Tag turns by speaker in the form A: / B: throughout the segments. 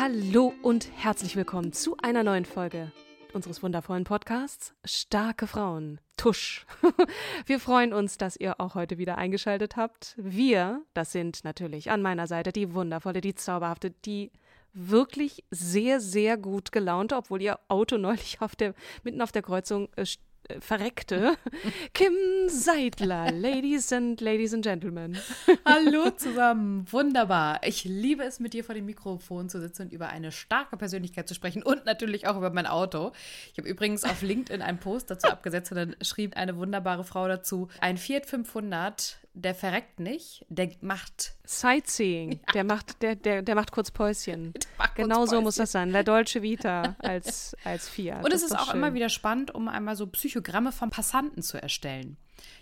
A: Hallo und herzlich willkommen zu einer neuen Folge unseres wundervollen Podcasts Starke Frauen. Tusch. Wir freuen uns, dass ihr auch heute wieder eingeschaltet habt. Wir, das sind natürlich an meiner Seite die wundervolle, die zauberhafte, die wirklich sehr, sehr gut gelaunte, obwohl ihr Auto neulich auf der, mitten auf der Kreuzung äh, verreckte. Kim Seidler, Ladies and Ladies and Gentlemen.
B: Hallo zusammen, wunderbar. Ich liebe es, mit dir vor dem Mikrofon zu sitzen und über eine starke Persönlichkeit zu sprechen und natürlich auch über mein Auto. Ich habe übrigens auf LinkedIn einen Post dazu abgesetzt und dann schrieb eine wunderbare Frau dazu, ein Fiat 500 der verreckt nicht, der macht
A: Sightseeing, ja. der macht der, der, der macht kurz Päuschen. Macht genau kurz so Päuschen. muss das sein. La Dolce Vita als, als Fiat.
B: Und es ist, ist auch schön. immer wieder spannend, um einmal so Psychogramme vom Passanten zu erstellen.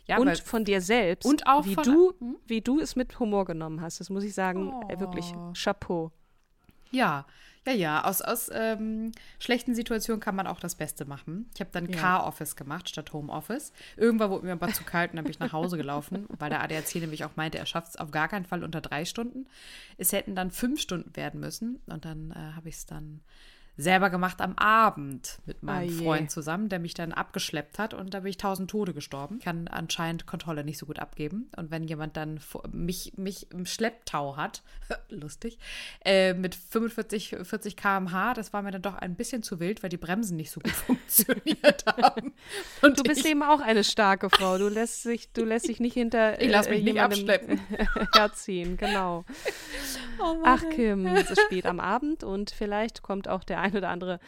A: Ja, und von dir selbst.
B: Und auch
A: wie du, hm? wie du es mit Humor genommen hast. Das muss ich sagen, oh. wirklich Chapeau.
B: Ja, ja, ja, aus, aus ähm, schlechten Situationen kann man auch das Beste machen. Ich habe dann ja. Car-Office gemacht statt Home-Office. Irgendwann wurde mir aber zu kalt und dann bin ich nach Hause gelaufen, weil der ADAC nämlich auch meinte, er schafft es auf gar keinen Fall unter drei Stunden. Es hätten dann fünf Stunden werden müssen und dann äh, habe ich es dann selber gemacht am Abend mit meinem oh Freund zusammen, der mich dann abgeschleppt hat und da bin ich tausend Tode gestorben. Ich kann anscheinend Kontrolle nicht so gut abgeben. Und wenn jemand dann mich, mich im Schlepptau hat, lustig, äh, mit 45, 40 km/h, das war mir dann doch ein bisschen zu wild, weil die Bremsen nicht so gut funktioniert haben.
A: Und du bist ich, eben auch eine starke Frau. Du lässt, sich, du lässt dich nicht hinter
B: ich lass äh, mich nicht abschleppen.
A: herziehen, genau. Oh Ach Kim, es ist spät am Abend und vielleicht kommt auch der ein oder andere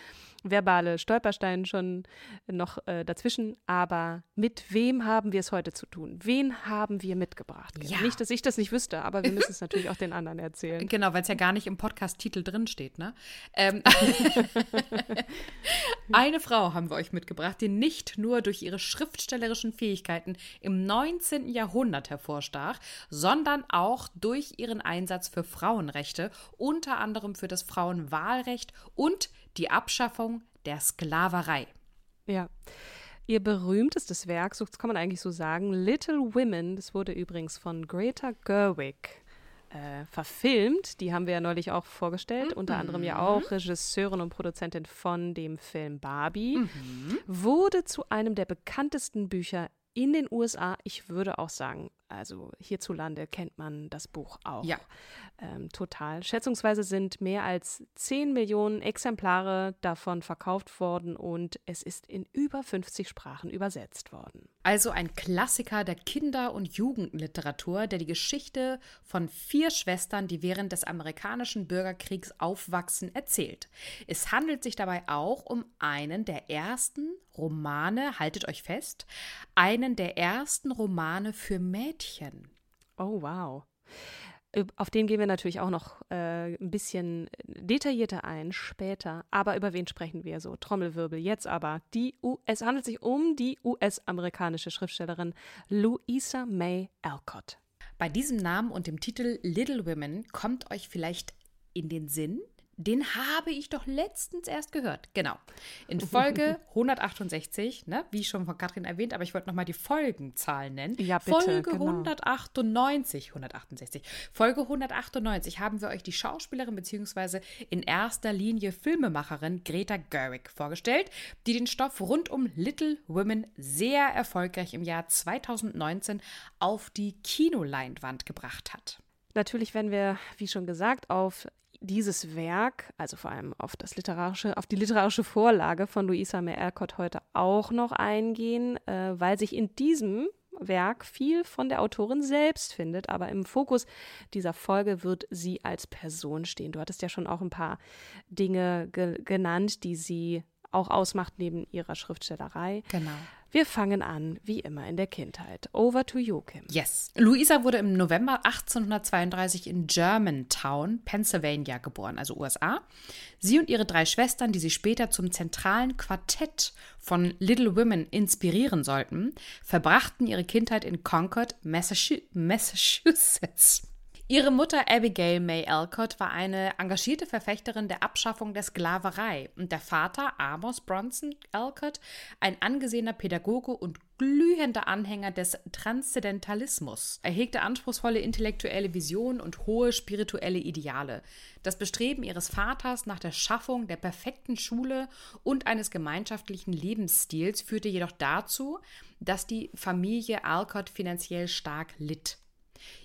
A: verbale Stolperstein schon noch äh, dazwischen. Aber mit wem haben wir es heute zu tun? Wen haben wir mitgebracht? Ja. Nicht, dass ich das nicht wüsste, aber wir müssen es natürlich auch den anderen erzählen.
B: Genau, weil es ja gar nicht im Podcast-Titel drin steht. Ne? Ähm, eine Frau haben wir euch mitgebracht, die nicht nur durch ihre schriftstellerischen Fähigkeiten im 19. Jahrhundert hervorstach, sondern auch durch ihren Einsatz für Frauenrechte, unter anderem für das Frauenwahlrecht und die Abschaffung der Sklaverei.
A: Ja. Ihr berühmtestes Werk, so kann man eigentlich so sagen, Little Women, das wurde übrigens von Greta Gerwig äh, verfilmt. Die haben wir ja neulich auch vorgestellt, mhm. unter anderem ja auch Regisseurin und Produzentin von dem Film Barbie. Mhm. Wurde zu einem der bekanntesten Bücher in den USA, ich würde auch sagen, also hierzulande kennt man das Buch auch.
B: Ja.
A: Ähm, total. Schätzungsweise sind mehr als 10 Millionen Exemplare davon verkauft worden und es ist in über 50 Sprachen übersetzt worden.
B: Also ein Klassiker der Kinder- und Jugendliteratur, der die Geschichte von vier Schwestern, die während des amerikanischen Bürgerkriegs aufwachsen, erzählt. Es handelt sich dabei auch um einen der ersten Romane, haltet euch fest, einen der ersten Romane für Mädchen.
A: Oh, wow. Auf den gehen wir natürlich auch noch äh, ein bisschen detaillierter ein später. Aber über wen sprechen wir so? Trommelwirbel. Jetzt aber die U es handelt sich um die US-amerikanische Schriftstellerin Louisa May Alcott.
B: Bei diesem Namen und dem Titel Little Women kommt euch vielleicht in den Sinn, den habe ich doch letztens erst gehört. Genau. In Folge 168, ne, wie schon von Katrin erwähnt, aber ich wollte nochmal die Folgenzahlen nennen.
A: Ja, bitte,
B: Folge
A: genau.
B: 198, 168. Folge 198 haben wir euch die Schauspielerin bzw. in erster Linie Filmemacherin Greta Gerwig vorgestellt, die den Stoff rund um Little Women sehr erfolgreich im Jahr 2019 auf die Kinoleinwand gebracht hat.
A: Natürlich werden wir, wie schon gesagt, auf dieses Werk, also vor allem auf das literarische, auf die literarische Vorlage von Louisa May Alcott heute auch noch eingehen, äh, weil sich in diesem Werk viel von der Autorin selbst findet, aber im Fokus dieser Folge wird sie als Person stehen. Du hattest ja schon auch ein paar Dinge ge genannt, die sie auch ausmacht neben ihrer Schriftstellerei.
B: Genau.
A: Wir fangen an, wie immer in der Kindheit. Over to you, Kim.
B: Yes. Luisa wurde im November 1832 in Germantown, Pennsylvania geboren, also USA. Sie und ihre drei Schwestern, die sie später zum zentralen Quartett von Little Women inspirieren sollten, verbrachten ihre Kindheit in Concord, Massachusetts. Ihre Mutter Abigail May Alcott war eine engagierte Verfechterin der Abschaffung der Sklaverei und der Vater Amos Bronson Alcott ein angesehener Pädagoge und glühender Anhänger des Transzendentalismus. Er hegte anspruchsvolle intellektuelle Visionen und hohe spirituelle Ideale. Das Bestreben ihres Vaters nach der Schaffung der perfekten Schule und eines gemeinschaftlichen Lebensstils führte jedoch dazu, dass die Familie Alcott finanziell stark litt.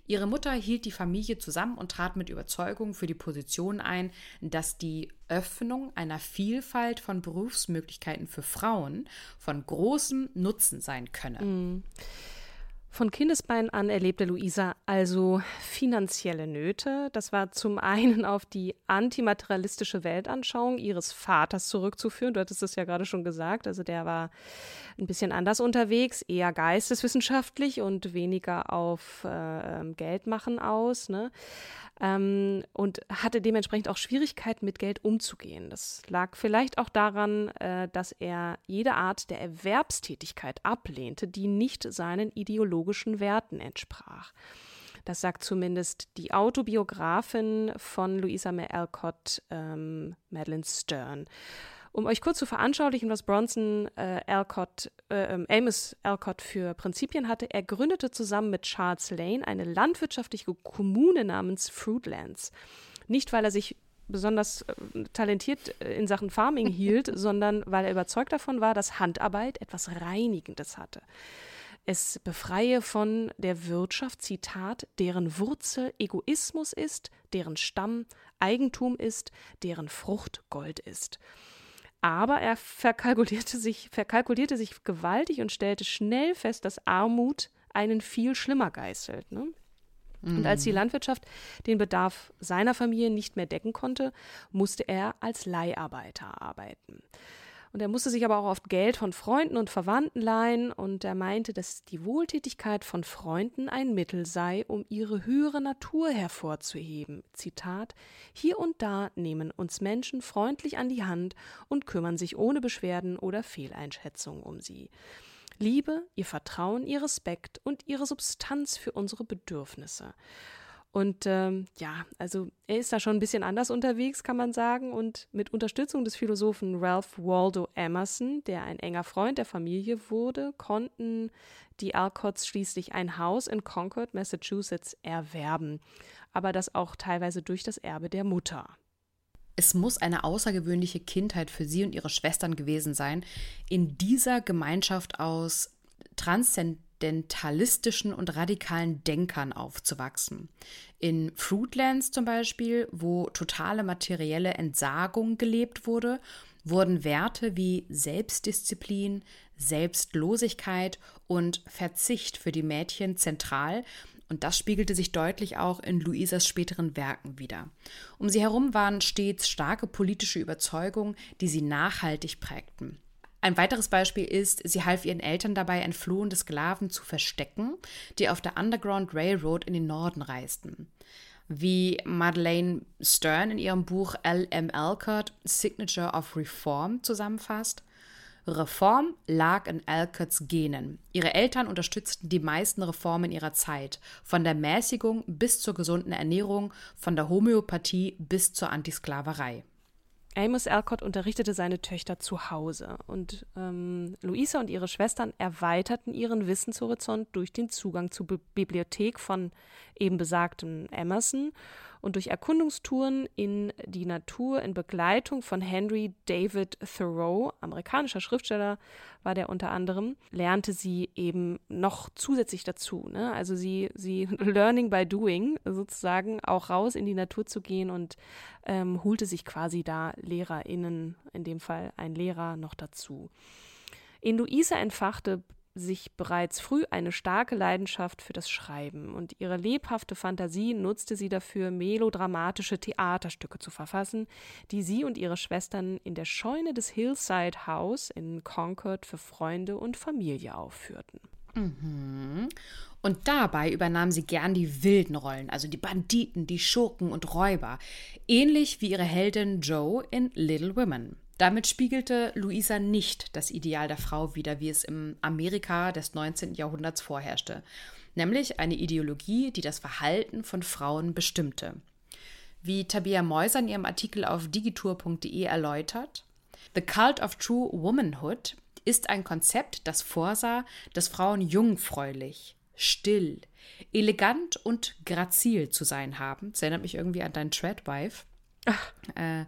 B: Ihre Mutter hielt die Familie zusammen und trat mit Überzeugung für die Position ein, dass die Öffnung einer Vielfalt von Berufsmöglichkeiten für Frauen von großem Nutzen sein könne.
A: Mhm. Von Kindesbein an erlebte Luisa also finanzielle Nöte. Das war zum einen auf die antimaterialistische Weltanschauung ihres Vaters zurückzuführen. Du hattest es ja gerade schon gesagt. Also der war ein bisschen anders unterwegs, eher geisteswissenschaftlich und weniger auf äh, ähm, Geldmachen aus. Ne? Ähm, und hatte dementsprechend auch Schwierigkeiten, mit Geld umzugehen. Das lag vielleicht auch daran, äh, dass er jede Art der Erwerbstätigkeit ablehnte, die nicht seinen ideologischen Werten entsprach. Das sagt zumindest die Autobiografin von Louisa May Alcott, ähm, Madeleine Stern. Um euch kurz zu veranschaulichen, was Bronson äh, Alcott, äh, ähm, Amos Alcott für Prinzipien hatte, er gründete zusammen mit Charles Lane eine landwirtschaftliche Kommune namens Fruitlands. Nicht, weil er sich besonders äh, talentiert äh, in Sachen Farming hielt, sondern weil er überzeugt davon war, dass Handarbeit etwas Reinigendes hatte. Es befreie von der Wirtschaft, Zitat, deren Wurzel Egoismus ist, deren Stamm Eigentum ist, deren Frucht Gold ist. Aber er verkalkulierte sich, verkalkulierte sich gewaltig und stellte schnell fest, dass Armut einen viel schlimmer geißelt. Ne? Und als die mhm. Landwirtschaft den Bedarf seiner Familie nicht mehr decken konnte, musste er als Leiharbeiter arbeiten. Und er musste sich aber auch oft Geld von Freunden und Verwandten leihen und er meinte, dass die Wohltätigkeit von Freunden ein Mittel sei, um ihre höhere Natur hervorzuheben. Zitat: Hier und da nehmen uns Menschen freundlich an die Hand und kümmern sich ohne Beschwerden oder Fehleinschätzungen um sie. Liebe, ihr Vertrauen, ihr Respekt und ihre Substanz für unsere Bedürfnisse. Und ähm, ja, also er ist da schon ein bisschen anders unterwegs, kann man sagen. Und mit Unterstützung des Philosophen Ralph Waldo Emerson, der ein enger Freund der Familie wurde, konnten die Alcotts schließlich ein Haus in Concord, Massachusetts erwerben. Aber das auch teilweise durch das Erbe der Mutter.
B: Es muss eine außergewöhnliche Kindheit für sie und ihre Schwestern gewesen sein, in dieser Gemeinschaft aus Transzend fundamentalistischen und radikalen Denkern aufzuwachsen. In Fruitlands zum Beispiel, wo totale materielle Entsagung gelebt wurde, wurden Werte wie Selbstdisziplin, Selbstlosigkeit und Verzicht für die Mädchen zentral und das spiegelte sich deutlich auch in Luisas späteren Werken wider. Um sie herum waren stets starke politische Überzeugungen, die sie nachhaltig prägten. Ein weiteres Beispiel ist, sie half ihren Eltern dabei, entflohene Sklaven zu verstecken, die auf der Underground Railroad in den Norden reisten. Wie Madeleine Stern in ihrem Buch L.M. Alcott Signature of Reform zusammenfasst, Reform lag in Alcotts Genen. Ihre Eltern unterstützten die meisten Reformen ihrer Zeit, von der Mäßigung bis zur gesunden Ernährung, von der Homöopathie bis zur Antisklaverei.
A: Amos Alcott unterrichtete seine Töchter zu Hause und ähm, Luisa und ihre Schwestern erweiterten ihren Wissenshorizont durch den Zugang zur Bi Bibliothek von eben besagtem Emerson und durch Erkundungstouren in die Natur in Begleitung von Henry David Thoreau, amerikanischer Schriftsteller war der unter anderem, lernte sie eben noch zusätzlich dazu. Ne? Also sie, sie learning by doing sozusagen auch raus in die Natur zu gehen und ähm, holte sich quasi da LehrerInnen, in dem Fall ein Lehrer, noch dazu. In Luisa entfachte sich bereits früh eine starke Leidenschaft für das Schreiben und ihre lebhafte Fantasie nutzte sie dafür, melodramatische Theaterstücke zu verfassen, die sie und ihre Schwestern in der Scheune des Hillside House in Concord für Freunde und Familie aufführten.
B: Mhm. Und dabei übernahm sie gern die wilden Rollen, also die Banditen, die Schurken und Räuber, ähnlich wie ihre Heldin Joe in Little Women. Damit spiegelte Luisa nicht das Ideal der Frau wider, wie es im Amerika des 19. Jahrhunderts vorherrschte, nämlich eine Ideologie, die das Verhalten von Frauen bestimmte. Wie Tabia Meuser in ihrem Artikel auf digitour.de erläutert, The Cult of True Womanhood ist ein Konzept, das vorsah, dass Frauen jungfräulich, still, elegant und grazil zu sein haben. Das erinnert mich irgendwie an dein Treadwife. Äh,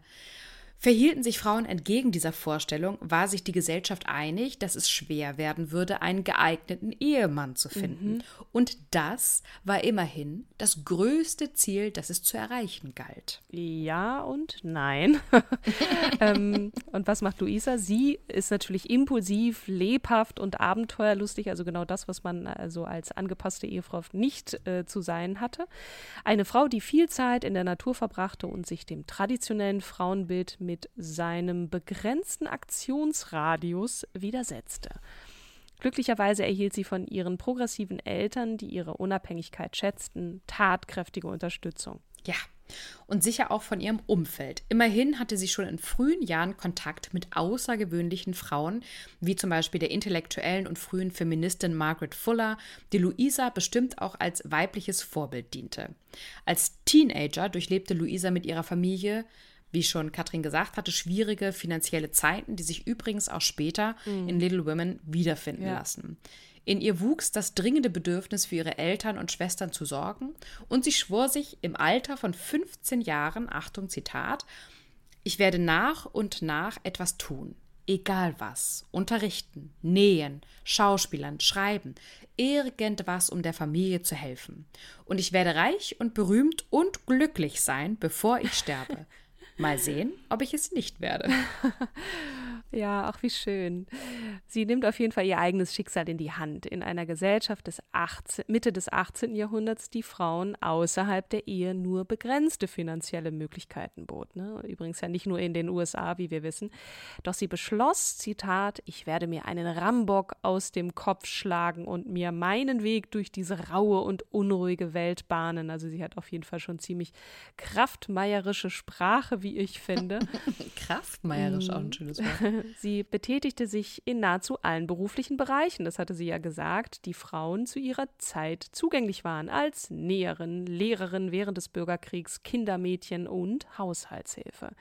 B: Verhielten sich Frauen entgegen dieser Vorstellung, war sich die Gesellschaft einig, dass es schwer werden würde, einen geeigneten Ehemann zu finden. Mhm. Und das war immerhin das größte Ziel, das es zu erreichen galt.
A: Ja und nein. ähm, und was macht Luisa? Sie ist natürlich impulsiv, lebhaft und abenteuerlustig, also genau das, was man also als angepasste Ehefrau nicht äh, zu sein hatte. Eine Frau, die viel Zeit in der Natur verbrachte und sich dem traditionellen Frauenbild mit seinem begrenzten Aktionsradius widersetzte. Glücklicherweise erhielt sie von ihren progressiven Eltern, die ihre Unabhängigkeit schätzten, tatkräftige Unterstützung.
B: Ja, und sicher auch von ihrem Umfeld. Immerhin hatte sie schon in frühen Jahren Kontakt mit außergewöhnlichen Frauen, wie zum Beispiel der intellektuellen und frühen Feministin Margaret Fuller, die Luisa bestimmt auch als weibliches Vorbild diente. Als Teenager durchlebte Luisa mit ihrer Familie wie schon Katrin gesagt hatte, schwierige finanzielle Zeiten, die sich übrigens auch später mhm. in Little Women wiederfinden ja. lassen. In ihr wuchs das dringende Bedürfnis, für ihre Eltern und Schwestern zu sorgen, und sie schwor sich im Alter von 15 Jahren, Achtung Zitat, ich werde nach und nach etwas tun, egal was, unterrichten, nähen, schauspielern, schreiben, irgendwas, um der Familie zu helfen. Und ich werde reich und berühmt und glücklich sein, bevor ich sterbe. Mal sehen, ob ich es nicht werde.
A: Ja, ach wie schön. Sie nimmt auf jeden Fall ihr eigenes Schicksal in die Hand. In einer Gesellschaft des 18, Mitte des 18. Jahrhunderts, die Frauen außerhalb der Ehe nur begrenzte finanzielle Möglichkeiten bot. Ne? Übrigens ja nicht nur in den USA, wie wir wissen. Doch sie beschloss, Zitat, ich werde mir einen Rambock aus dem Kopf schlagen und mir meinen Weg durch diese raue und unruhige Welt bahnen. Also sie hat auf jeden Fall schon ziemlich kraftmeierische Sprache, wie ich finde.
B: kraftmeierisch, auch ein schönes Wort.
A: Sie betätigte sich in nahezu allen beruflichen Bereichen, das hatte sie ja gesagt, die Frauen zu ihrer Zeit zugänglich waren, als Näherin, Lehrerin während des Bürgerkriegs, Kindermädchen und Haushaltshilfe.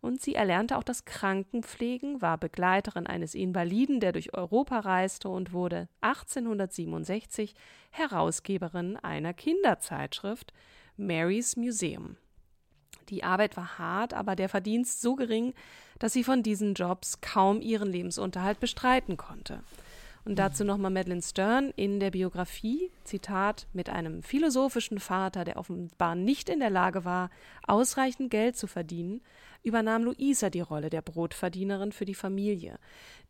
A: Und sie erlernte auch das Krankenpflegen, war Begleiterin eines Invaliden, der durch Europa reiste und wurde 1867 Herausgeberin einer Kinderzeitschrift Mary's Museum. Die Arbeit war hart, aber der Verdienst so gering, dass sie von diesen Jobs kaum ihren Lebensunterhalt bestreiten konnte. Und dazu nochmal Madeleine Stern in der Biografie, Zitat, mit einem philosophischen Vater, der offenbar nicht in der Lage war, ausreichend Geld zu verdienen, übernahm Luisa die Rolle der Brotverdienerin für die Familie.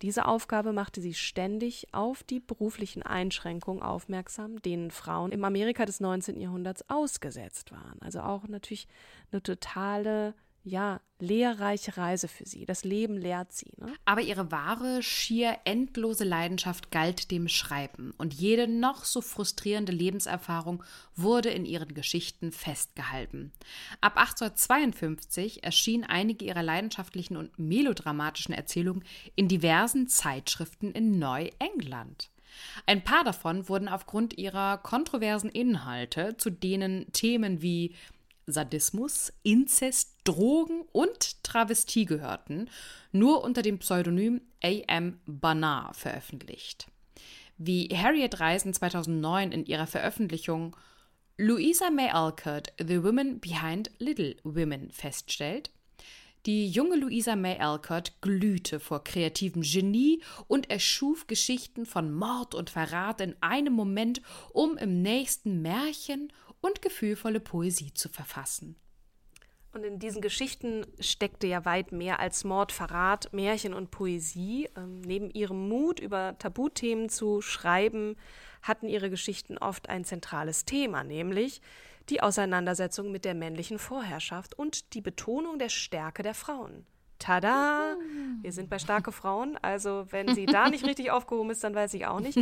A: Diese Aufgabe machte sie ständig auf die beruflichen Einschränkungen aufmerksam, denen Frauen im Amerika des 19. Jahrhunderts ausgesetzt waren. Also auch natürlich eine totale ja, lehrreiche Reise für sie. Das Leben lehrt sie. Ne?
B: Aber ihre wahre, schier endlose Leidenschaft galt dem Schreiben. Und jede noch so frustrierende Lebenserfahrung wurde in ihren Geschichten festgehalten. Ab 1852 erschienen einige ihrer leidenschaftlichen und melodramatischen Erzählungen in diversen Zeitschriften in Neuengland. Ein paar davon wurden aufgrund ihrer kontroversen Inhalte, zu denen Themen wie Sadismus, Inzest, Drogen und Travestie gehörten, nur unter dem Pseudonym A.M. Barnard veröffentlicht. Wie Harriet Reisen 2009 in ihrer Veröffentlichung Louisa May Alcott, The Woman Behind Little Women feststellt, die junge Louisa May Alcott glühte vor kreativem Genie und erschuf Geschichten von Mord und Verrat in einem Moment, um im nächsten Märchen und gefühlvolle Poesie zu verfassen.
A: Und in diesen Geschichten steckte ja weit mehr als Mord, Verrat, Märchen und Poesie. Ähm, neben ihrem Mut, über Tabuthemen zu schreiben, hatten ihre Geschichten oft ein zentrales Thema, nämlich die Auseinandersetzung mit der männlichen Vorherrschaft und die Betonung der Stärke der Frauen. Tada! Wir sind bei starke Frauen, also wenn sie da nicht richtig aufgehoben ist, dann weiß ich auch nicht.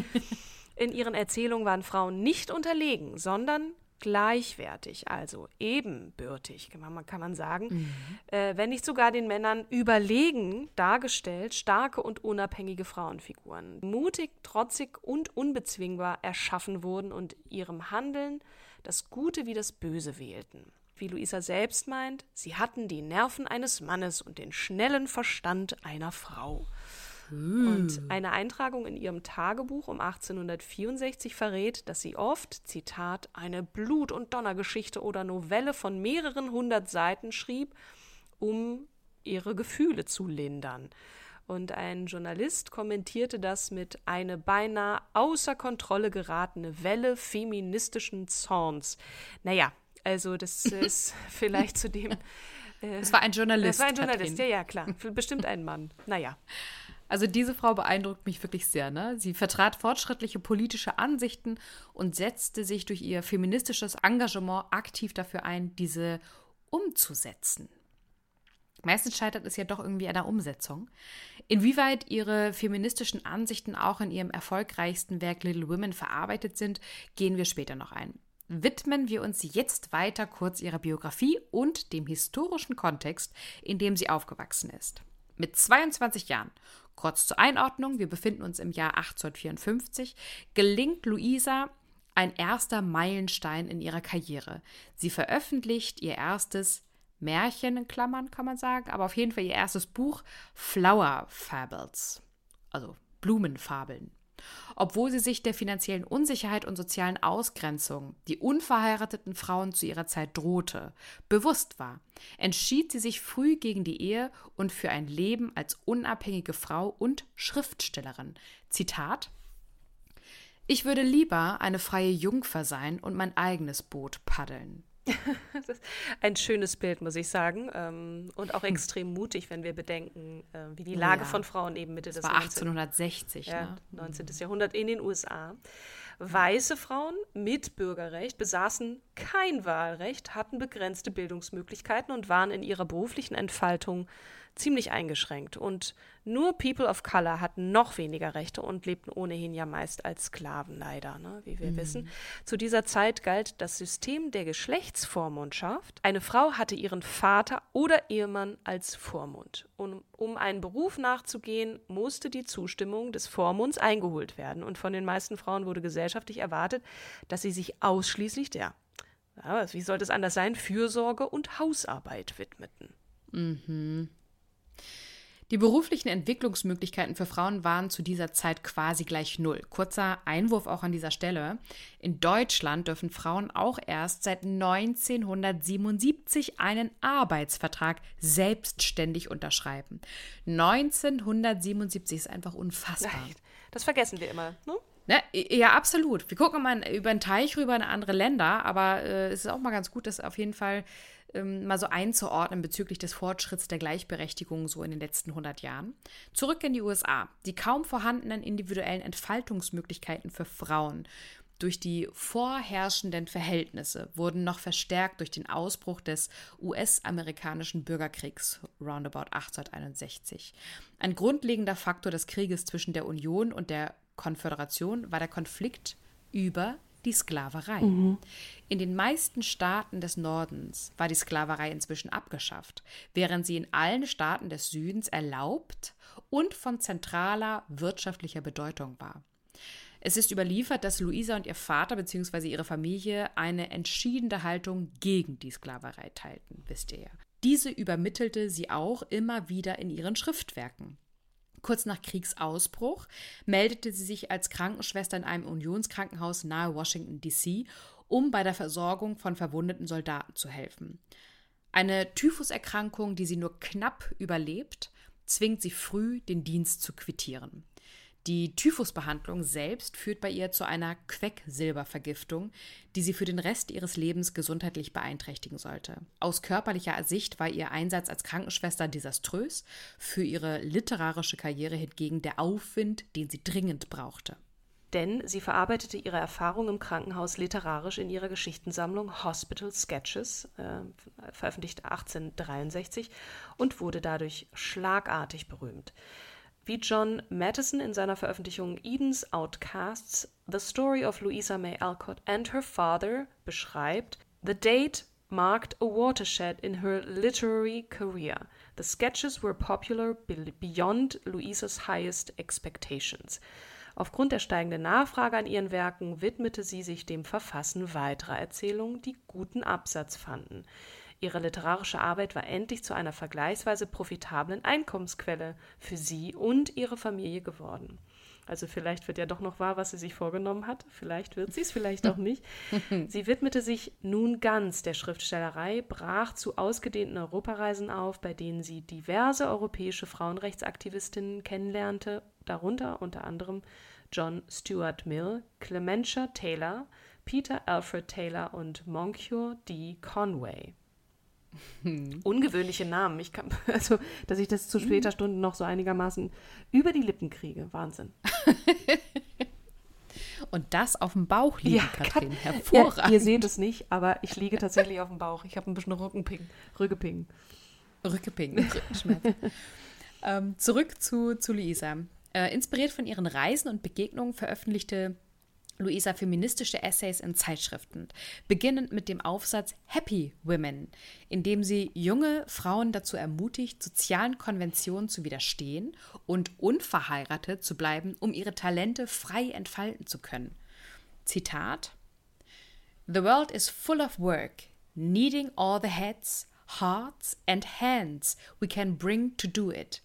A: In ihren Erzählungen waren Frauen nicht unterlegen, sondern gleichwertig, also ebenbürtig, kann man, sagen, mhm. äh, wenn nicht sogar den Männern überlegen dargestellt, starke und unabhängige Frauenfiguren, mutig, trotzig und unbezwingbar erschaffen wurden und ihrem Handeln das Gute wie das Böse wählten. Wie Luisa selbst meint, sie hatten die Nerven eines Mannes und den schnellen Verstand einer Frau. Und eine Eintragung in ihrem Tagebuch um 1864 verrät, dass sie oft, Zitat, eine Blut- und Donnergeschichte oder Novelle von mehreren hundert Seiten schrieb, um ihre Gefühle zu lindern. Und ein Journalist kommentierte das mit eine beinahe außer Kontrolle geratene Welle feministischen Zorns. Naja, also das ist vielleicht zu dem.
B: Äh, es war ein Journalist.
A: Es war ein Journalist, Katrin. ja, ja, klar. Bestimmt ein Mann. Naja.
B: Also diese Frau beeindruckt mich wirklich sehr. Ne? Sie vertrat fortschrittliche politische Ansichten und setzte sich durch ihr feministisches Engagement aktiv dafür ein, diese umzusetzen. Meistens scheitert es ja doch irgendwie an der Umsetzung. Inwieweit ihre feministischen Ansichten auch in ihrem erfolgreichsten Werk Little Women verarbeitet sind, gehen wir später noch ein. Widmen wir uns jetzt weiter kurz ihrer Biografie und dem historischen Kontext, in dem sie aufgewachsen ist. Mit 22 Jahren. Kurz zur Einordnung, wir befinden uns im Jahr 1854, gelingt Luisa ein erster Meilenstein in ihrer Karriere. Sie veröffentlicht ihr erstes Märchen in Klammern, kann man sagen, aber auf jeden Fall ihr erstes Buch Flower Fables, also Blumenfabeln obwohl sie sich der finanziellen Unsicherheit und sozialen Ausgrenzung, die unverheirateten Frauen zu ihrer Zeit drohte, bewusst war, entschied sie sich früh gegen die Ehe und für ein Leben als unabhängige Frau und Schriftstellerin. Zitat Ich würde lieber eine freie Jungfer sein und mein eigenes Boot paddeln.
A: ein schönes Bild, muss ich sagen. Ähm, und auch hm. extrem mutig, wenn wir bedenken, äh, wie die Lage ja. von Frauen eben Mitte
B: das des war 1860, 19, ja,
A: ne? 19. Jahrhundert in den USA. Weiße Frauen mit Bürgerrecht besaßen kein Wahlrecht, hatten begrenzte Bildungsmöglichkeiten und waren in ihrer beruflichen Entfaltung ziemlich eingeschränkt. Und nur People of Color hatten noch weniger Rechte und lebten ohnehin ja meist als Sklaven, leider, ne, wie wir mhm. wissen. Zu dieser Zeit galt das System der Geschlechtsvormundschaft. Eine Frau hatte ihren Vater oder Ehemann als Vormund. Und um einen Beruf nachzugehen, musste die Zustimmung des Vormunds eingeholt werden. Und von den meisten Frauen wurde gesellschaftlich erwartet, dass sie sich ausschließlich der, ja, wie sollte es anders sein, Fürsorge und Hausarbeit widmeten.
B: Mhm. Die beruflichen Entwicklungsmöglichkeiten für Frauen waren zu dieser Zeit quasi gleich null. Kurzer Einwurf auch an dieser Stelle. In Deutschland dürfen Frauen auch erst seit 1977 einen Arbeitsvertrag selbstständig unterschreiben. 1977 ist einfach unfassbar.
A: Das vergessen wir immer, ne?
B: Ne? Ja, absolut. Wir gucken mal über den Teich rüber in andere Länder, aber äh, es ist auch mal ganz gut, dass auf jeden Fall ähm, mal so einzuordnen bezüglich des Fortschritts der Gleichberechtigung so in den letzten 100 Jahren. Zurück in die USA. Die kaum vorhandenen individuellen Entfaltungsmöglichkeiten für Frauen durch die vorherrschenden Verhältnisse wurden noch verstärkt durch den Ausbruch des US-amerikanischen Bürgerkriegs roundabout 1861. Ein grundlegender Faktor des Krieges zwischen der Union und der Konföderation war der Konflikt über die Sklaverei. Mhm. In den meisten Staaten des Nordens war die Sklaverei inzwischen abgeschafft, während sie in allen Staaten des Südens erlaubt und von zentraler wirtschaftlicher Bedeutung war. Es ist überliefert, dass Luisa und ihr Vater bzw. ihre Familie eine entschiedene Haltung gegen die Sklaverei teilten, wisst ihr ja. Diese übermittelte sie auch immer wieder in ihren Schriftwerken. Kurz nach Kriegsausbruch meldete sie sich als Krankenschwester in einem Unionskrankenhaus nahe Washington, D.C., um bei der Versorgung von verwundeten Soldaten zu helfen. Eine Typhuserkrankung, die sie nur knapp überlebt, zwingt sie früh, den Dienst zu quittieren. Die Typhusbehandlung selbst führt bei ihr zu einer Quecksilbervergiftung, die sie für den Rest ihres Lebens gesundheitlich beeinträchtigen sollte. Aus körperlicher Sicht war ihr Einsatz als Krankenschwester desaströs, für ihre literarische Karriere hingegen der Aufwind, den sie dringend brauchte.
A: Denn sie verarbeitete ihre Erfahrung im Krankenhaus literarisch in ihrer Geschichtensammlung Hospital Sketches, äh, veröffentlicht 1863, und wurde dadurch schlagartig berühmt. Wie John Mattison in seiner Veröffentlichung Eden's Outcasts The Story of Louisa May Alcott and Her Father beschreibt, The date marked a watershed in her literary career. The sketches were popular beyond Louisas highest expectations. Aufgrund der steigenden Nachfrage an ihren Werken widmete sie sich dem Verfassen weiterer Erzählungen, die guten Absatz fanden. Ihre literarische Arbeit war endlich zu einer vergleichsweise profitablen Einkommensquelle für sie und ihre Familie geworden. Also vielleicht wird ja doch noch wahr, was sie sich vorgenommen hat. Vielleicht wird sie es, vielleicht auch nicht. Sie widmete sich nun ganz der Schriftstellerei, brach zu ausgedehnten Europareisen auf, bei denen sie diverse europäische Frauenrechtsaktivistinnen kennenlernte, darunter unter anderem John Stuart Mill, Clementia Taylor, Peter Alfred Taylor und Moncure D. Conway. Hm. Ungewöhnliche Namen. Ich kann, also, dass ich das zu später Stunde noch so einigermaßen über die Lippen kriege. Wahnsinn.
B: Und das auf dem Bauch liegen, ja, Katrin. Hervorragend.
A: Ja, ihr seht es nicht, aber ich liege tatsächlich auf dem Bauch. Ich habe ein bisschen Rückenping.
B: Rückeping. Rückenschmerz. ähm, zurück zu, zu Luisa. Äh, inspiriert von ihren Reisen und Begegnungen veröffentlichte Luisa feministische Essays in Zeitschriften, beginnend mit dem Aufsatz Happy Women, in dem sie junge Frauen dazu ermutigt, sozialen Konventionen zu widerstehen und unverheiratet zu bleiben, um ihre Talente frei entfalten zu können. Zitat The world is full of work, needing all the heads, hearts and hands we can bring to do it.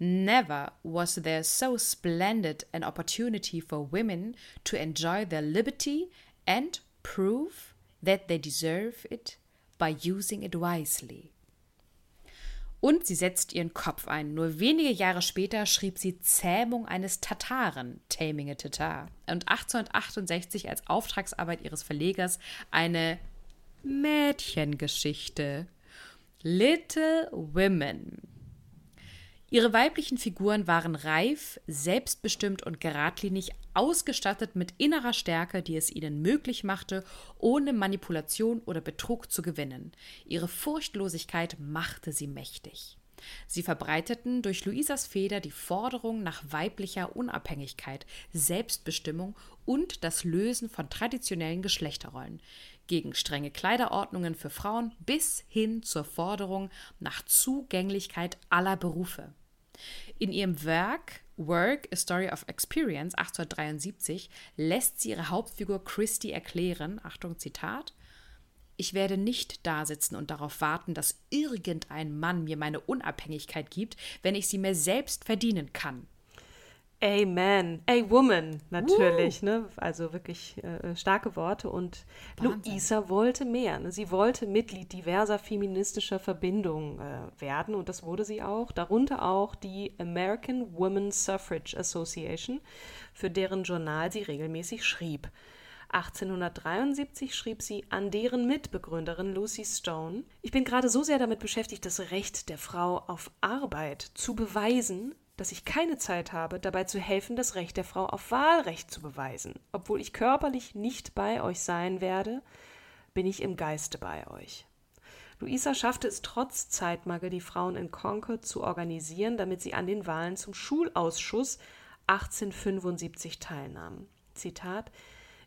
B: Never was there so splendid an opportunity for women to enjoy their liberty and prove that they deserve it by using it wisely. Und sie setzt ihren Kopf ein. Nur wenige Jahre später schrieb sie Zähmung eines Tataren, Taming a Tatar, und 1868 als Auftragsarbeit ihres Verlegers eine Mädchengeschichte. Little Women. Ihre weiblichen Figuren waren reif, selbstbestimmt und geradlinig, ausgestattet mit innerer Stärke, die es ihnen möglich machte, ohne Manipulation oder Betrug zu gewinnen. Ihre Furchtlosigkeit machte sie mächtig. Sie verbreiteten durch Luisas Feder die Forderung nach weiblicher Unabhängigkeit, Selbstbestimmung und das Lösen von traditionellen Geschlechterrollen, gegen strenge Kleiderordnungen für Frauen bis hin zur Forderung nach Zugänglichkeit aller Berufe. In ihrem Werk Work, A Story of Experience 1873 lässt sie ihre Hauptfigur Christy erklären, Achtung Zitat, ich werde nicht dasitzen und darauf warten, dass irgendein Mann mir meine Unabhängigkeit gibt, wenn ich sie mir selbst verdienen kann.
A: Amen. A Woman, natürlich. Ne? Also wirklich äh, starke Worte. Und Wahnsinn. Luisa wollte mehr. Ne? Sie wollte Mitglied diverser feministischer Verbindungen äh, werden. Und das wurde sie auch. Darunter auch die American Women's Suffrage Association, für deren Journal sie regelmäßig schrieb. 1873 schrieb sie an deren Mitbegründerin Lucy Stone, ich bin gerade so sehr damit beschäftigt, das Recht der Frau auf Arbeit zu beweisen, dass ich keine Zeit habe, dabei zu helfen, das Recht der Frau auf Wahlrecht zu beweisen. Obwohl ich körperlich nicht bei euch sein werde, bin ich im Geiste bei euch. Luisa schaffte es trotz Zeitmangel, die Frauen in Concord zu organisieren, damit sie an den Wahlen zum Schulausschuss 1875 teilnahmen. Zitat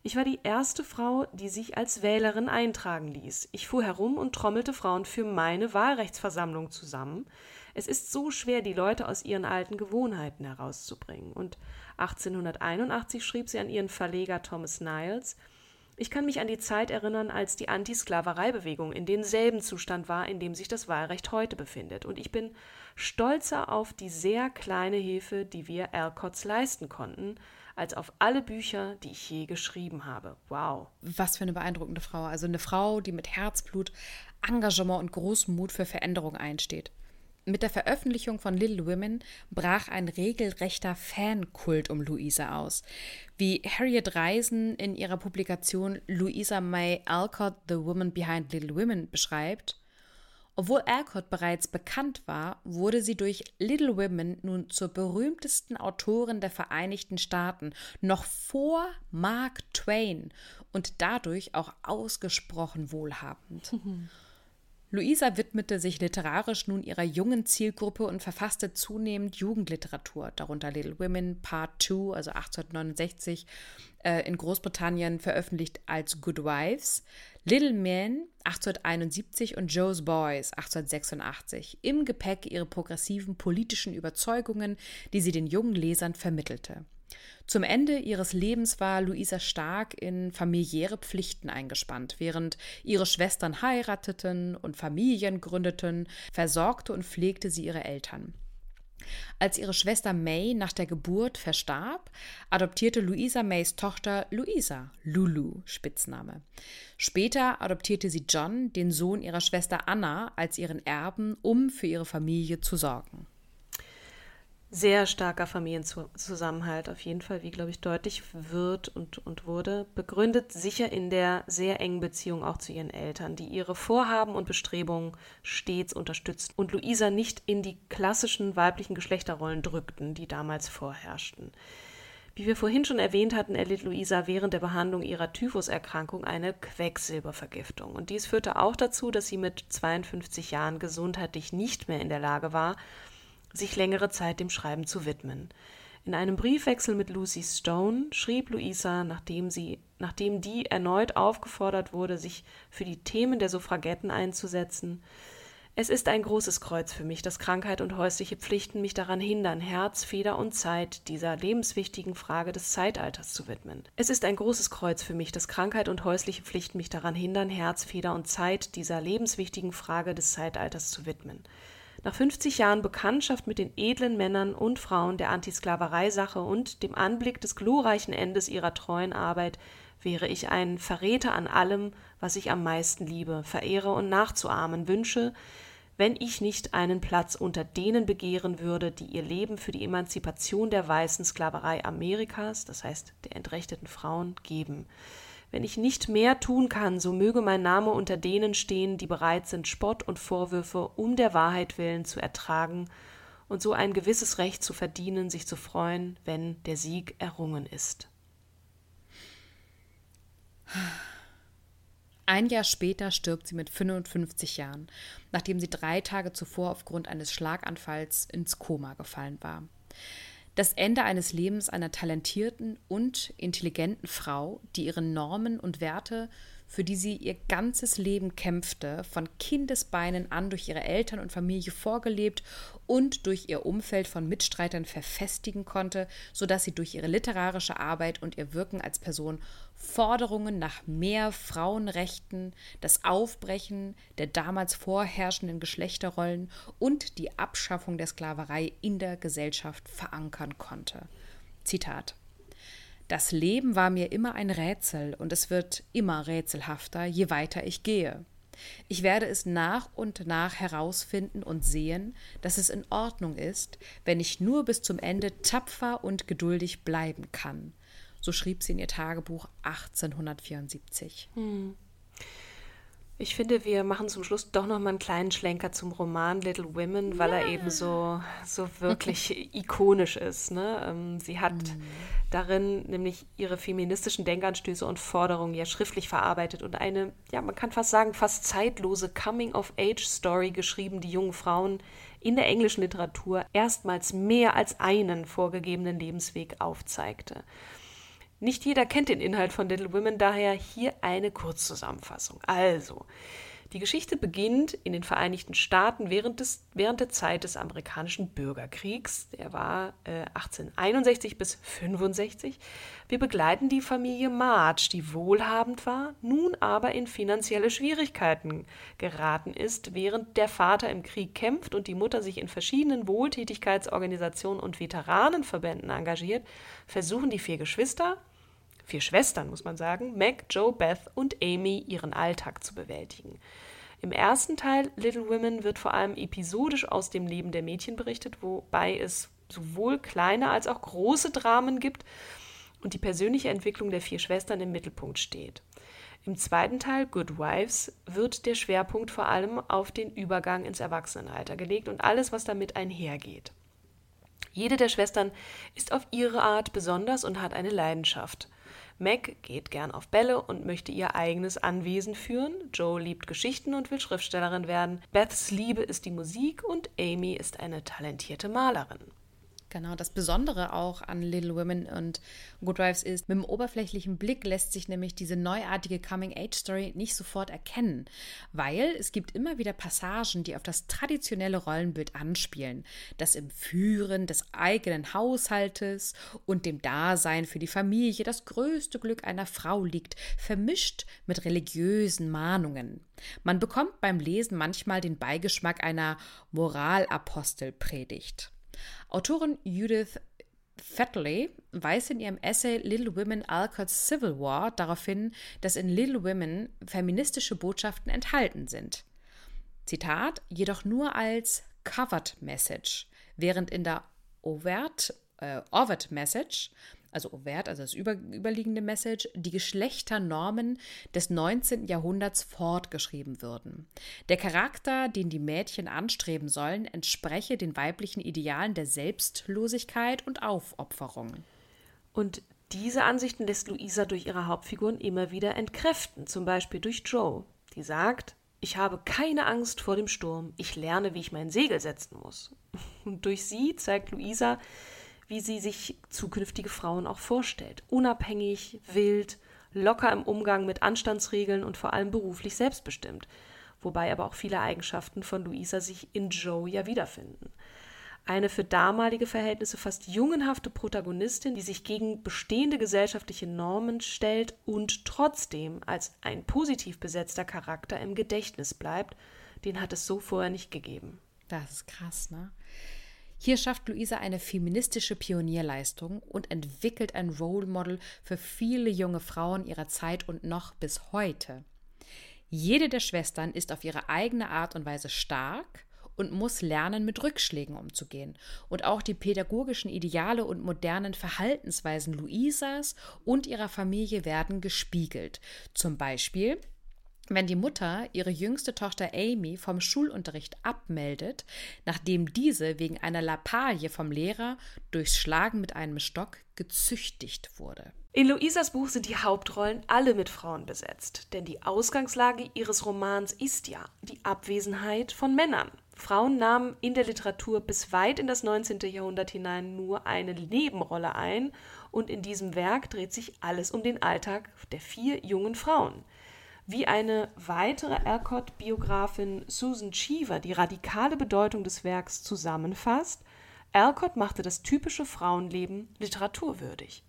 A: ich war die erste Frau, die sich als Wählerin eintragen ließ. Ich fuhr herum und trommelte Frauen für meine Wahlrechtsversammlung zusammen. Es ist so schwer, die Leute aus ihren alten Gewohnheiten herauszubringen. Und 1881 schrieb sie an ihren Verleger Thomas Niles Ich kann mich an die Zeit erinnern, als die Antisklavereibewegung in demselben Zustand war, in dem sich das Wahlrecht heute befindet. Und ich bin stolzer auf die sehr kleine Hilfe, die wir Alcotts leisten konnten, als auf alle Bücher, die ich je geschrieben habe. Wow.
B: Was für eine beeindruckende Frau. Also eine Frau, die mit Herzblut, Engagement und großem Mut für Veränderung einsteht. Mit der Veröffentlichung von Little Women brach ein regelrechter Fankult um Louisa aus. Wie Harriet Reisen in ihrer Publikation Louisa May Alcott, The Woman Behind Little Women beschreibt, obwohl Alcott bereits bekannt war, wurde sie durch Little Women nun zur berühmtesten Autorin der Vereinigten Staaten, noch vor Mark Twain und dadurch auch ausgesprochen wohlhabend. Luisa widmete sich literarisch nun ihrer jungen Zielgruppe und verfasste zunehmend Jugendliteratur, darunter Little Women Part 2, also 1869, äh, in Großbritannien veröffentlicht als Good Wives, Little Men 1871 und Joe's Boys 1886, im Gepäck ihre progressiven politischen Überzeugungen, die sie den jungen Lesern vermittelte. Zum Ende ihres Lebens war Luisa stark in familiäre Pflichten eingespannt. Während ihre Schwestern heirateten und Familien gründeten, versorgte und pflegte sie ihre Eltern. Als ihre Schwester May nach der Geburt verstarb, adoptierte Louisa Mays Tochter Louisa, Lulu, Spitzname. Später adoptierte sie John, den Sohn ihrer Schwester Anna, als ihren Erben, um für ihre Familie zu sorgen
A: sehr starker Familienzusammenhalt, auf jeden Fall, wie, glaube ich, deutlich wird und, und wurde, begründet sicher in der sehr engen Beziehung auch zu ihren Eltern, die ihre Vorhaben und Bestrebungen stets unterstützten und Luisa nicht in die klassischen weiblichen Geschlechterrollen drückten, die damals vorherrschten. Wie wir vorhin schon erwähnt hatten, erlitt Luisa während der Behandlung ihrer Typhuserkrankung eine Quecksilbervergiftung. Und dies führte auch dazu, dass sie mit 52 Jahren gesundheitlich nicht mehr in der Lage war, sich längere Zeit dem Schreiben zu widmen. In einem Briefwechsel mit Lucy Stone schrieb Louisa, nachdem, sie, nachdem die erneut aufgefordert wurde, sich für die Themen der Suffragetten einzusetzen, es ist ein großes Kreuz für mich, dass Krankheit und häusliche Pflichten mich daran hindern, Herz, Feder und Zeit dieser lebenswichtigen Frage des Zeitalters zu widmen. Es ist ein großes Kreuz für mich, dass Krankheit und häusliche Pflichten mich daran hindern, Herz, Feder und Zeit dieser lebenswichtigen Frage des Zeitalters zu widmen. Nach 50 Jahren Bekanntschaft mit den edlen Männern und Frauen der Antisklavereisache und dem Anblick des glorreichen Endes ihrer treuen Arbeit wäre ich ein Verräter an allem, was ich am meisten liebe, verehre und nachzuahmen wünsche, wenn ich nicht einen Platz unter denen begehren würde, die ihr Leben für die Emanzipation der weißen Sklaverei Amerikas, das heißt der entrechteten Frauen, geben. Wenn ich nicht mehr tun kann, so möge mein Name unter denen stehen, die bereit sind, Spott und Vorwürfe um der Wahrheit willen zu ertragen und so ein gewisses Recht zu verdienen, sich zu freuen, wenn der Sieg errungen ist.
B: Ein Jahr später stirbt sie mit 55 Jahren, nachdem sie drei Tage zuvor aufgrund eines Schlaganfalls ins Koma gefallen war. Das Ende eines Lebens einer talentierten und intelligenten Frau, die ihre Normen und Werte, für die sie ihr ganzes Leben kämpfte, von Kindesbeinen an durch ihre Eltern und Familie vorgelebt und durch ihr Umfeld von Mitstreitern verfestigen konnte, sodass sie durch ihre literarische Arbeit und ihr Wirken als Person Forderungen nach mehr Frauenrechten, das Aufbrechen der damals vorherrschenden Geschlechterrollen und die Abschaffung der Sklaverei in der Gesellschaft verankern konnte. Zitat Das Leben war mir immer ein Rätsel und es wird immer rätselhafter, je weiter ich gehe. Ich werde es nach und nach herausfinden und sehen, dass es in Ordnung ist, wenn ich nur bis zum Ende tapfer und geduldig bleiben kann. So schrieb sie in ihr Tagebuch 1874. Hm.
A: Ich finde, wir machen zum Schluss doch noch mal einen kleinen Schlenker zum Roman Little Women, weil ja. er eben so, so wirklich ikonisch ist. Ne? Ähm, sie hat mhm. darin nämlich ihre feministischen Denkanstöße und Forderungen ja schriftlich verarbeitet und eine, ja, man kann fast sagen, fast zeitlose Coming-of-Age-Story geschrieben, die jungen Frauen in der englischen Literatur erstmals mehr als einen vorgegebenen Lebensweg aufzeigte. Nicht jeder kennt den Inhalt von Little Women, daher hier eine Kurzzusammenfassung. Also, die Geschichte beginnt in den Vereinigten Staaten während, des, während der Zeit des amerikanischen Bürgerkriegs. Der war äh, 1861 bis 65. Wir begleiten die Familie March, die wohlhabend war, nun aber in finanzielle Schwierigkeiten geraten ist, während der Vater im Krieg kämpft und die Mutter sich in verschiedenen Wohltätigkeitsorganisationen und Veteranenverbänden engagiert, versuchen die vier Geschwister, vier Schwestern, muss man sagen, Meg, Joe, Beth und Amy ihren Alltag zu bewältigen. Im ersten Teil Little Women wird vor allem episodisch aus dem Leben der Mädchen berichtet, wobei es sowohl kleine als auch große Dramen gibt und die persönliche Entwicklung der vier Schwestern im Mittelpunkt steht. Im zweiten Teil Good Wives wird der Schwerpunkt vor allem auf den Übergang ins Erwachsenenalter gelegt und alles, was damit einhergeht. Jede der Schwestern ist auf ihre Art besonders und hat eine Leidenschaft. Meg geht gern auf Bälle und möchte ihr eigenes Anwesen führen. Joe liebt Geschichten und will Schriftstellerin werden. Beths Liebe ist die Musik und Amy ist eine talentierte Malerin.
B: Genau, das Besondere auch an Little Women und Good Wives ist, mit dem oberflächlichen Blick lässt sich nämlich diese neuartige Coming-Age-Story nicht sofort erkennen, weil es gibt immer wieder Passagen, die auf das traditionelle Rollenbild anspielen, das im Führen des eigenen Haushaltes und dem Dasein für die Familie das größte Glück einer Frau liegt, vermischt mit religiösen Mahnungen. Man bekommt beim Lesen manchmal den Beigeschmack einer Moralapostelpredigt. Autorin Judith Fatley weist in ihrem Essay Little Women Alcott's Civil War darauf hin, dass in Little Women feministische Botschaften enthalten sind. Zitat, jedoch nur als Covered Message, während in der Overt, äh, Overt Message also overt, also das über, überliegende Message, die Geschlechternormen des 19. Jahrhunderts fortgeschrieben würden. Der Charakter, den die Mädchen anstreben sollen, entspreche den weiblichen Idealen der Selbstlosigkeit und Aufopferung.
A: Und diese Ansichten lässt Luisa durch ihre Hauptfiguren immer wieder entkräften, zum Beispiel durch Joe, die sagt, ich habe keine Angst vor dem Sturm, ich lerne, wie ich mein Segel setzen muss. Und durch sie zeigt Luisa, wie sie sich zukünftige Frauen auch vorstellt. Unabhängig, wild, locker im Umgang mit Anstandsregeln und vor allem beruflich selbstbestimmt. Wobei aber auch viele Eigenschaften von Luisa sich in Joe ja wiederfinden. Eine für damalige Verhältnisse fast jungenhafte Protagonistin, die sich gegen bestehende gesellschaftliche Normen stellt und trotzdem als ein positiv besetzter Charakter im Gedächtnis bleibt, den hat es so vorher nicht gegeben.
B: Das ist krass, ne? Hier schafft Luisa eine feministische Pionierleistung und entwickelt ein Role Model für viele junge Frauen ihrer Zeit und noch bis heute. Jede der Schwestern ist auf ihre eigene Art und Weise stark und muss lernen, mit Rückschlägen umzugehen. Und auch die pädagogischen Ideale und modernen Verhaltensweisen Luisas und ihrer Familie werden gespiegelt. Zum Beispiel wenn die Mutter ihre jüngste Tochter Amy vom Schulunterricht abmeldet, nachdem diese wegen einer Lappalie vom Lehrer durchs Schlagen mit einem Stock gezüchtigt wurde.
A: In Luisas Buch sind die Hauptrollen alle mit Frauen besetzt, denn die Ausgangslage ihres Romans ist ja die Abwesenheit von Männern. Frauen nahmen in der Literatur bis weit in das 19. Jahrhundert hinein nur eine Nebenrolle ein, und in diesem Werk dreht sich alles um den Alltag der vier jungen Frauen wie eine weitere Alcott-Biografin Susan Cheever die radikale Bedeutung des Werks zusammenfasst, Alcott machte das typische Frauenleben literaturwürdig.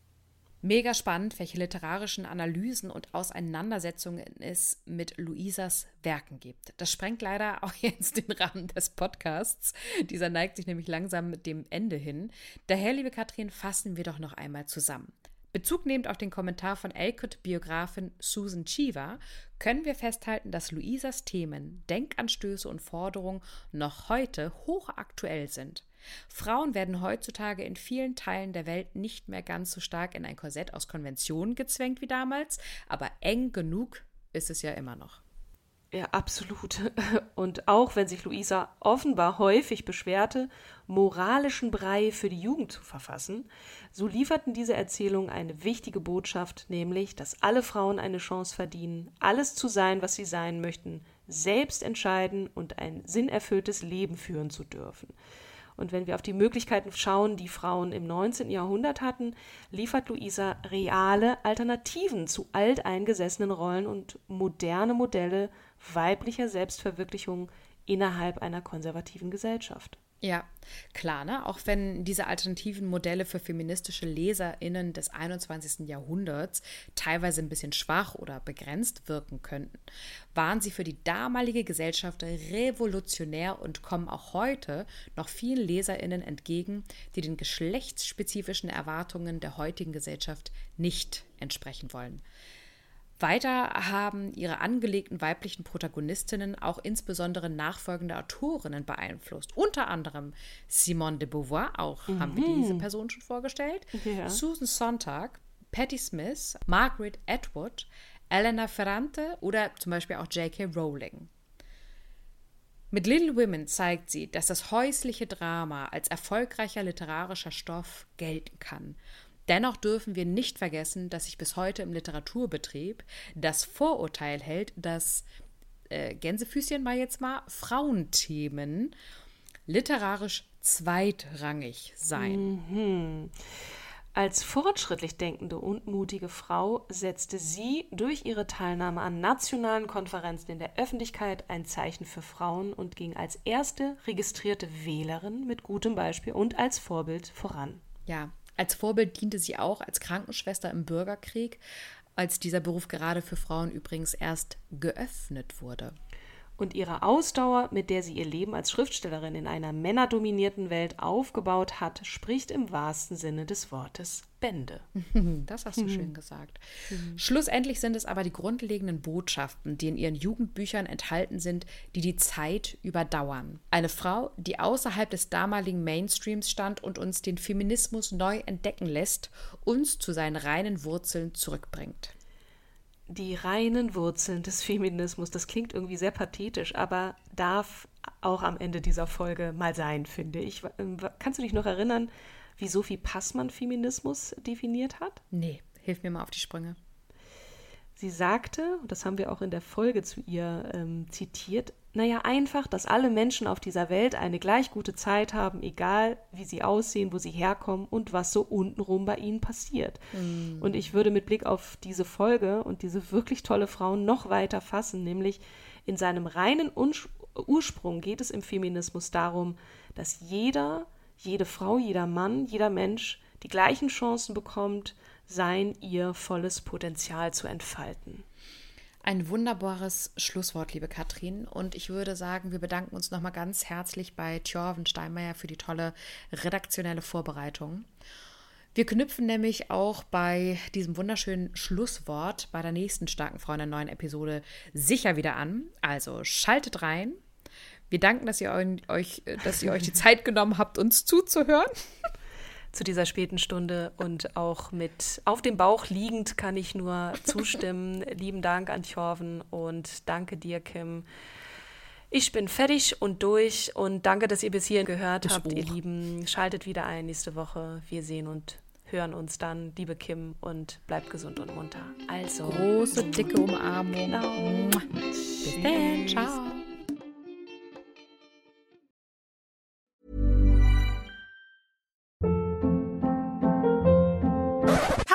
B: Mega spannend, welche literarischen Analysen und Auseinandersetzungen es mit Luisas Werken gibt. Das sprengt leider auch jetzt den Rahmen des Podcasts. Dieser neigt sich nämlich langsam mit dem Ende hin. Daher, liebe Katrin, fassen wir doch noch einmal zusammen. Bezug nehmend auf den Kommentar von Elkut-Biografin Susan Cheever können wir festhalten, dass Luisas Themen, Denkanstöße und Forderungen noch heute hochaktuell sind. Frauen werden heutzutage in vielen Teilen der Welt nicht mehr ganz so stark in ein Korsett aus Konventionen gezwängt wie damals, aber eng genug ist es ja immer noch.
A: Ja, absolut. Und auch wenn sich Luisa offenbar häufig beschwerte, moralischen Brei für die Jugend zu verfassen, so lieferten diese Erzählungen eine wichtige Botschaft, nämlich, dass alle Frauen eine Chance verdienen, alles zu sein, was sie sein möchten, selbst entscheiden und ein sinnerfülltes Leben führen zu dürfen. Und wenn wir auf die Möglichkeiten schauen, die Frauen im 19. Jahrhundert hatten, liefert Luisa reale Alternativen zu alteingesessenen Rollen und moderne Modelle weiblicher Selbstverwirklichung innerhalb einer konservativen Gesellschaft.
B: Ja, klar, ne? Auch wenn diese alternativen Modelle für feministische LeserInnen des 21. Jahrhunderts teilweise ein bisschen schwach oder begrenzt wirken könnten, waren sie für die damalige Gesellschaft revolutionär und kommen auch heute noch vielen LeserInnen entgegen, die den geschlechtsspezifischen Erwartungen der heutigen Gesellschaft nicht entsprechen wollen. Weiter haben ihre angelegten weiblichen Protagonistinnen auch insbesondere nachfolgende Autorinnen beeinflusst. Unter anderem Simone de Beauvoir, auch mhm. haben wir diese Person schon vorgestellt, ja. Susan Sontag, Patti Smith, Margaret Atwood, Elena Ferrante oder zum Beispiel auch J.K. Rowling. Mit Little Women zeigt sie, dass das häusliche Drama als erfolgreicher literarischer Stoff gelten kann Dennoch dürfen wir nicht vergessen, dass sich bis heute im Literaturbetrieb das Vorurteil hält, dass äh, Gänsefüßchen mal jetzt mal Frauenthemen literarisch zweitrangig seien.
A: Mhm. Als fortschrittlich denkende und mutige Frau setzte sie durch ihre Teilnahme an nationalen Konferenzen in der Öffentlichkeit ein Zeichen für Frauen und ging als erste registrierte Wählerin mit gutem Beispiel und als Vorbild voran.
B: Ja, als Vorbild diente sie auch als Krankenschwester im Bürgerkrieg, als dieser Beruf gerade für Frauen übrigens erst geöffnet wurde
A: und ihre Ausdauer, mit der sie ihr Leben als Schriftstellerin in einer männerdominierten Welt aufgebaut hat, spricht im wahrsten Sinne des Wortes Bände.
B: Das hast du mhm. schön gesagt. Mhm. Schlussendlich sind es aber die grundlegenden Botschaften, die in ihren Jugendbüchern enthalten sind, die die Zeit überdauern. Eine Frau, die außerhalb des damaligen Mainstreams stand und uns den Feminismus neu entdecken lässt, uns zu seinen reinen Wurzeln zurückbringt
A: die reinen Wurzeln des Feminismus. Das klingt irgendwie sehr pathetisch, aber darf auch am Ende dieser Folge mal sein, finde ich. Ähm, kannst du dich noch erinnern, wie Sophie Passmann Feminismus definiert hat?
B: Nee, hilf mir mal auf die Sprünge.
A: Sie sagte, das haben wir auch in der Folge zu ihr ähm, zitiert, naja, einfach, dass alle Menschen auf dieser Welt eine gleich gute Zeit haben, egal wie sie aussehen, wo sie herkommen und was so untenrum bei ihnen passiert. Mm. Und ich würde mit Blick auf diese Folge und diese wirklich tolle Frau noch weiter fassen, nämlich in seinem reinen Ursprung geht es im Feminismus darum, dass jeder, jede Frau, jeder Mann, jeder Mensch die gleichen Chancen bekommt, sein ihr volles Potenzial zu entfalten.
B: Ein wunderbares Schlusswort, liebe Katrin. Und ich würde sagen, wir bedanken uns nochmal ganz herzlich bei Thjörven Steinmeier für die tolle redaktionelle Vorbereitung. Wir knüpfen nämlich auch bei diesem wunderschönen Schlusswort bei der nächsten starken Frau in der neuen Episode sicher wieder an. Also schaltet rein. Wir danken, dass ihr euch, dass ihr euch die Zeit genommen habt, uns zuzuhören
A: zu dieser späten Stunde und auch mit auf dem Bauch liegend kann ich nur zustimmen. Lieben Dank an Thorven und danke dir, Kim. Ich bin fertig und durch und danke, dass ihr bis hierhin gehört ich habt, auch. ihr Lieben. Schaltet wieder ein nächste Woche. Wir sehen und hören uns dann, liebe Kim, und bleibt gesund und munter. Also.
B: Große, dicke Umarmung. Genau. Bis dann. Ciao.